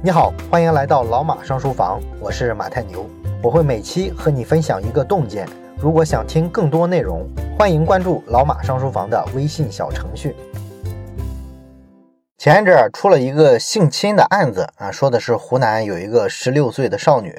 你好，欢迎来到老马上书房，我是马太牛，我会每期和你分享一个洞见。如果想听更多内容，欢迎关注老马上书房的微信小程序。前一阵出了一个性侵的案子啊，说的是湖南有一个十六岁的少女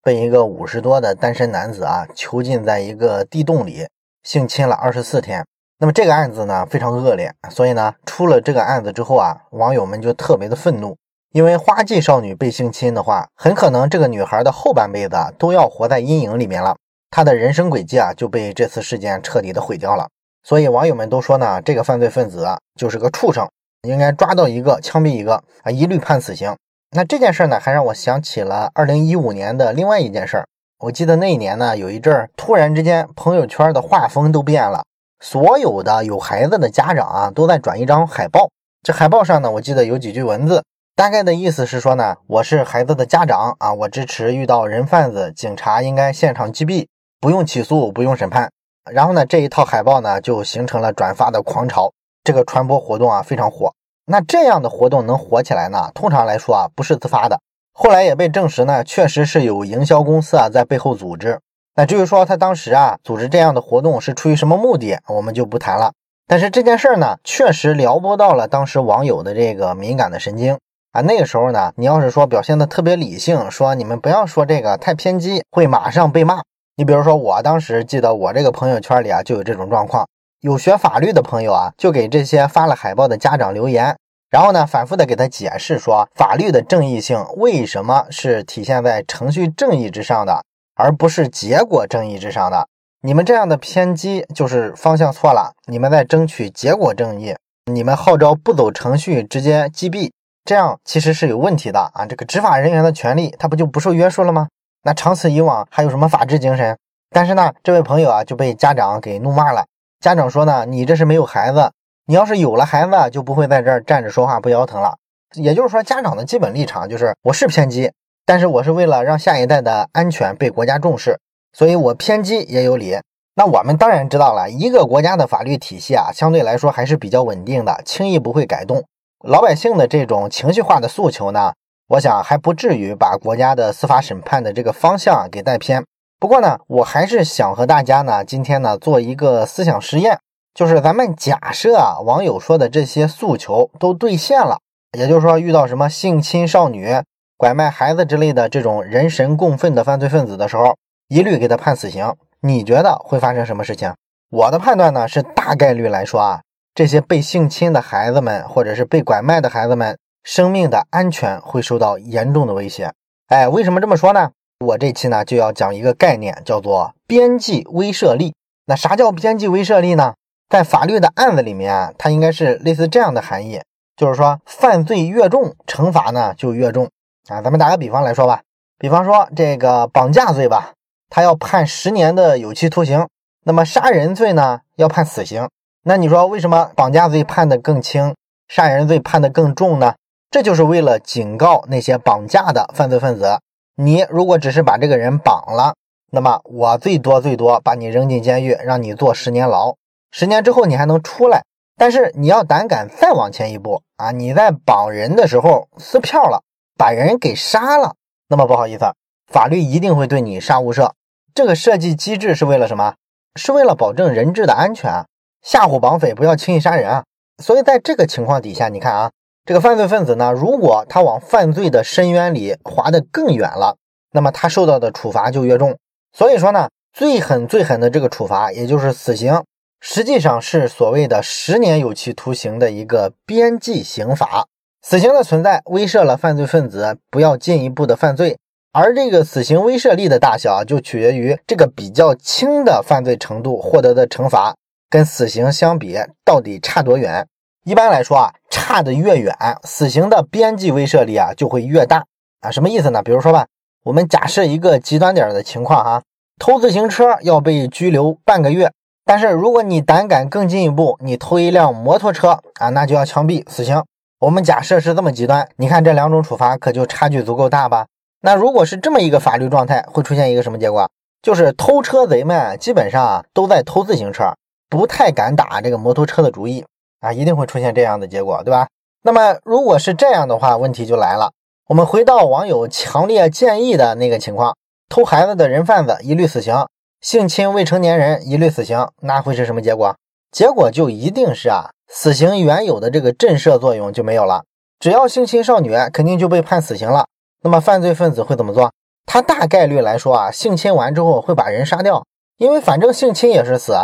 被一个五十多的单身男子啊囚禁在一个地洞里性侵了二十四天。那么这个案子呢非常恶劣，所以呢出了这个案子之后啊，网友们就特别的愤怒。因为花季少女被性侵的话，很可能这个女孩的后半辈子都要活在阴影里面了，她的人生轨迹啊就被这次事件彻底的毁掉了。所以网友们都说呢，这个犯罪分子啊就是个畜生，应该抓到一个枪毙一个啊，一律判死刑。那这件事呢，还让我想起了二零一五年的另外一件事儿。我记得那一年呢，有一阵儿突然之间朋友圈的画风都变了，所有的有孩子的家长啊都在转一张海报，这海报上呢，我记得有几句文字。大概的意思是说呢，我是孩子的家长啊，我支持遇到人贩子，警察应该现场击毙，不用起诉，不用审判。然后呢，这一套海报呢就形成了转发的狂潮，这个传播活动啊非常火。那这样的活动能火起来呢？通常来说啊不是自发的，后来也被证实呢，确实是有营销公司啊在背后组织。那至于说他当时啊组织这样的活动是出于什么目的，我们就不谈了。但是这件事儿呢，确实撩拨到了当时网友的这个敏感的神经。啊，那个时候呢，你要是说表现的特别理性，说你们不要说这个太偏激，会马上被骂。你比如说，我当时记得我这个朋友圈里啊，就有这种状况，有学法律的朋友啊，就给这些发了海报的家长留言，然后呢，反复的给他解释说，法律的正义性为什么是体现在程序正义之上的，而不是结果正义之上的。你们这样的偏激就是方向错了，你们在争取结果正义，你们号召不走程序直接击毙。这样其实是有问题的啊！这个执法人员的权利，他不就不受约束了吗？那长此以往，还有什么法治精神？但是呢，这位朋友啊就被家长给怒骂了。家长说呢，你这是没有孩子，你要是有了孩子，就不会在这儿站着说话不腰疼了。也就是说，家长的基本立场就是，我是偏激，但是我是为了让下一代的安全被国家重视，所以我偏激也有理。那我们当然知道了，一个国家的法律体系啊，相对来说还是比较稳定的，轻易不会改动。老百姓的这种情绪化的诉求呢，我想还不至于把国家的司法审判的这个方向给带偏。不过呢，我还是想和大家呢，今天呢做一个思想实验，就是咱们假设啊，网友说的这些诉求都兑现了，也就是说遇到什么性侵少女、拐卖孩子之类的这种人神共愤的犯罪分子的时候，一律给他判死刑。你觉得会发生什么事情？我的判断呢是大概率来说啊。这些被性侵的孩子们，或者是被拐卖的孩子们，生命的安全会受到严重的威胁。哎，为什么这么说呢？我这期呢就要讲一个概念，叫做边际威慑力。那啥叫边际威慑力呢？在法律的案子里面，它应该是类似这样的含义，就是说犯罪越重，惩罚呢就越重啊。咱们打个比方来说吧，比方说这个绑架罪吧，他要判十年的有期徒刑，那么杀人罪呢要判死刑。那你说为什么绑架罪判的更轻，杀人罪判的更重呢？这就是为了警告那些绑架的犯罪分子：你如果只是把这个人绑了，那么我最多最多把你扔进监狱，让你坐十年牢。十年之后你还能出来，但是你要胆敢再往前一步啊！你在绑人的时候撕票了，把人给杀了，那么不好意思，法律一定会对你杀无赦。这个设计机制是为了什么？是为了保证人质的安全。吓唬绑匪不要轻易杀人啊！所以在这个情况底下，你看啊，这个犯罪分子呢，如果他往犯罪的深渊里滑得更远了，那么他受到的处罚就越重。所以说呢，最狠最狠的这个处罚，也就是死刑，实际上是所谓的十年有期徒刑的一个边际刑罚。死刑的存在威慑了犯罪分子不要进一步的犯罪，而这个死刑威慑力的大小就取决于这个比较轻的犯罪程度获得的惩罚。跟死刑相比，到底差多远？一般来说啊，差的越远，死刑的边际威慑力啊就会越大啊。什么意思呢？比如说吧，我们假设一个极端点的情况哈，偷自行车要被拘留半个月，但是如果你胆敢更进一步，你偷一辆摩托车啊，那就要枪毙死刑。我们假设是这么极端，你看这两种处罚可就差距足够大吧？那如果是这么一个法律状态，会出现一个什么结果？就是偷车贼们基本上啊都在偷自行车。不太敢打这个摩托车的主意啊，一定会出现这样的结果，对吧？那么如果是这样的话，问题就来了。我们回到网友强烈建议的那个情况：偷孩子的人贩子一律死刑，性侵未成年人一律死刑，那会是什么结果？结果就一定是啊，死刑原有的这个震慑作用就没有了。只要性侵少女，肯定就被判死刑了。那么犯罪分子会怎么做？他大概率来说啊，性侵完之后会把人杀掉，因为反正性侵也是死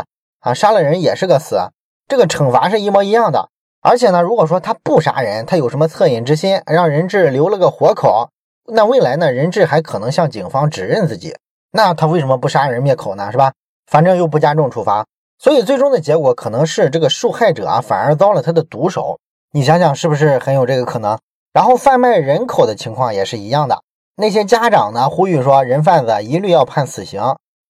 啊，杀了人也是个死，这个惩罚是一模一样的。而且呢，如果说他不杀人，他有什么恻隐之心，让人质留了个活口，那未来呢，人质还可能向警方指认自己，那他为什么不杀人灭口呢？是吧？反正又不加重处罚，所以最终的结果可能是这个受害者啊，反而遭了他的毒手。你想想是不是很有这个可能？然后贩卖人口的情况也是一样的，那些家长呢呼吁说，人贩子一律要判死刑，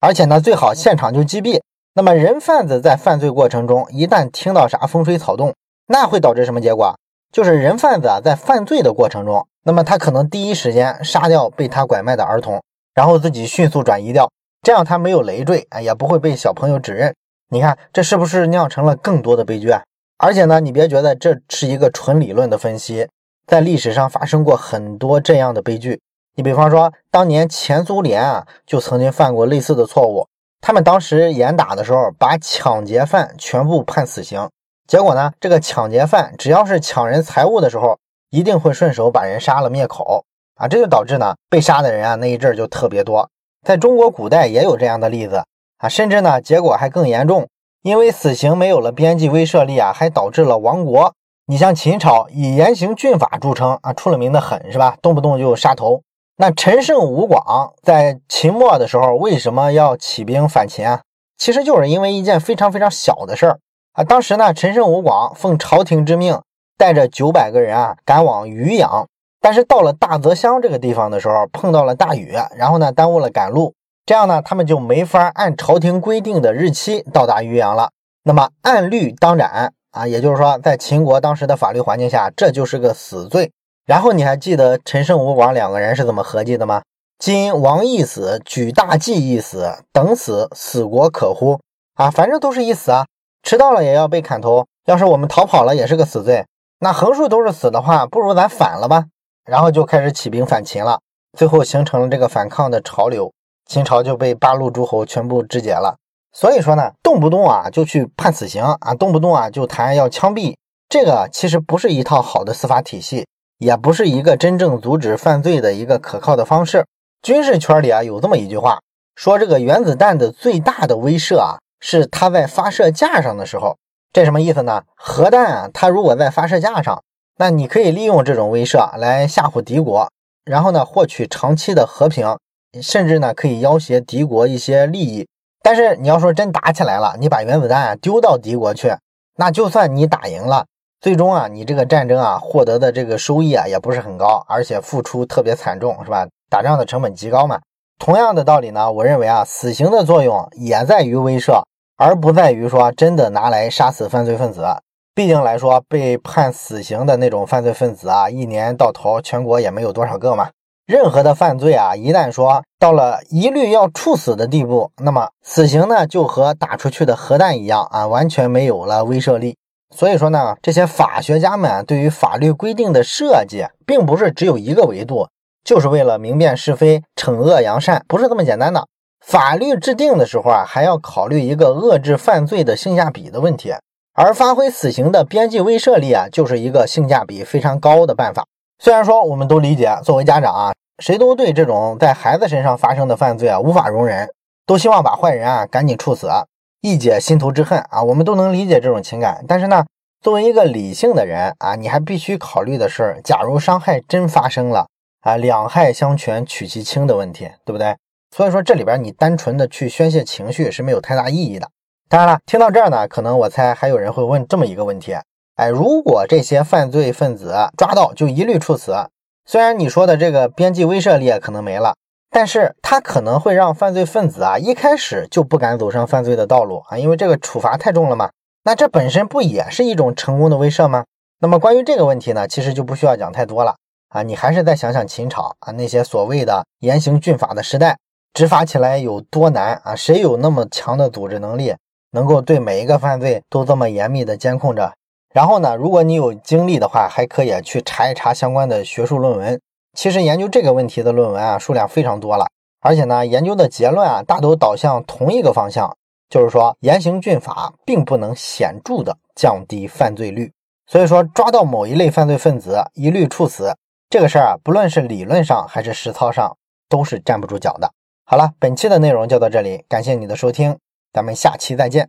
而且呢最好现场就击毙。那么人贩子在犯罪过程中，一旦听到啥风吹草动，那会导致什么结果？就是人贩子啊，在犯罪的过程中，那么他可能第一时间杀掉被他拐卖的儿童，然后自己迅速转移掉，这样他没有累赘啊，也不会被小朋友指认。你看，这是不是酿成了更多的悲剧啊？而且呢，你别觉得这是一个纯理论的分析，在历史上发生过很多这样的悲剧。你比方说，当年前苏联啊，就曾经犯过类似的错误，他们当时严打的时候，把抢劫犯全部判死刑。结果呢？这个抢劫犯只要是抢人财物的时候，一定会顺手把人杀了灭口啊！这就导致呢，被杀的人啊那一阵就特别多。在中国古代也有这样的例子啊，甚至呢结果还更严重，因为死刑没有了边际威慑力啊，还导致了亡国。你像秦朝以严刑峻法著称啊，出了名的狠是吧？动不动就杀头。那陈胜吴广在秦末的时候为什么要起兵反秦啊？其实就是因为一件非常非常小的事儿。啊，当时呢，陈胜吴广奉朝廷之命，带着九百个人啊，赶往渔阳。但是到了大泽乡这个地方的时候，碰到了大雨，然后呢，耽误了赶路。这样呢，他们就没法按朝廷规定的日期到达渔阳了。那么按律当斩啊，也就是说，在秦国当时的法律环境下，这就是个死罪。然后你还记得陈胜吴广两个人是怎么合计的吗？今王一死，举大计一死，等死，死国可乎？啊，反正都是一死啊。迟到了也要被砍头，要是我们逃跑了也是个死罪。那横竖都是死的话，不如咱反了吧。然后就开始起兵反秦了，最后形成了这个反抗的潮流，秦朝就被八路诸侯全部肢解了。所以说呢，动不动啊就去判死刑啊，动不动啊就谈要枪毙，这个其实不是一套好的司法体系，也不是一个真正阻止犯罪的一个可靠的方式。军事圈里啊有这么一句话，说这个原子弹的最大的威慑啊。是它在发射架上的时候，这什么意思呢？核弹啊，它如果在发射架上，那你可以利用这种威慑来吓唬敌国，然后呢获取长期的和平，甚至呢可以要挟敌国一些利益。但是你要说真打起来了，你把原子弹丢到敌国去，那就算你打赢了，最终啊你这个战争啊获得的这个收益啊也不是很高，而且付出特别惨重，是吧？打仗的成本极高嘛。同样的道理呢，我认为啊死刑的作用也在于威慑。而不在于说真的拿来杀死犯罪分子，毕竟来说被判死刑的那种犯罪分子啊，一年到头全国也没有多少个嘛。任何的犯罪啊，一旦说到了一律要处死的地步，那么死刑呢就和打出去的核弹一样啊，完全没有了威慑力。所以说呢，这些法学家们对于法律规定的设计，并不是只有一个维度，就是为了明辨是非、惩恶扬善，不是这么简单的。法律制定的时候啊，还要考虑一个遏制犯罪的性价比的问题，而发挥死刑的边际威慑力啊，就是一个性价比非常高的办法。虽然说我们都理解，作为家长啊，谁都对这种在孩子身上发生的犯罪啊无法容忍，都希望把坏人啊赶紧处死，一解心头之恨啊。我们都能理解这种情感，但是呢，作为一个理性的人啊，你还必须考虑的是，假如伤害真发生了啊，两害相权取其轻的问题，对不对？所以说这里边你单纯的去宣泄情绪是没有太大意义的。当然了，听到这儿呢，可能我猜还有人会问这么一个问题：哎，如果这些犯罪分子抓到就一律处死，虽然你说的这个边际威慑力可能没了，但是他可能会让犯罪分子啊一开始就不敢走上犯罪的道路啊，因为这个处罚太重了嘛。那这本身不也是一种成功的威慑吗？那么关于这个问题呢，其实就不需要讲太多了啊，你还是再想想秦朝啊那些所谓的严刑峻法的时代。执法起来有多难啊？谁有那么强的组织能力，能够对每一个犯罪都这么严密的监控着？然后呢，如果你有精力的话，还可以去查一查相关的学术论文，其实研究这个问题的论文啊数量非常多了，而且呢，研究的结论啊大都导向同一个方向，就是说严刑峻法并不能显著的降低犯罪率。所以说，抓到某一类犯罪分子一律处死这个事儿啊，不论是理论上还是实操上，都是站不住脚的。好了，本期的内容就到这里，感谢你的收听，咱们下期再见。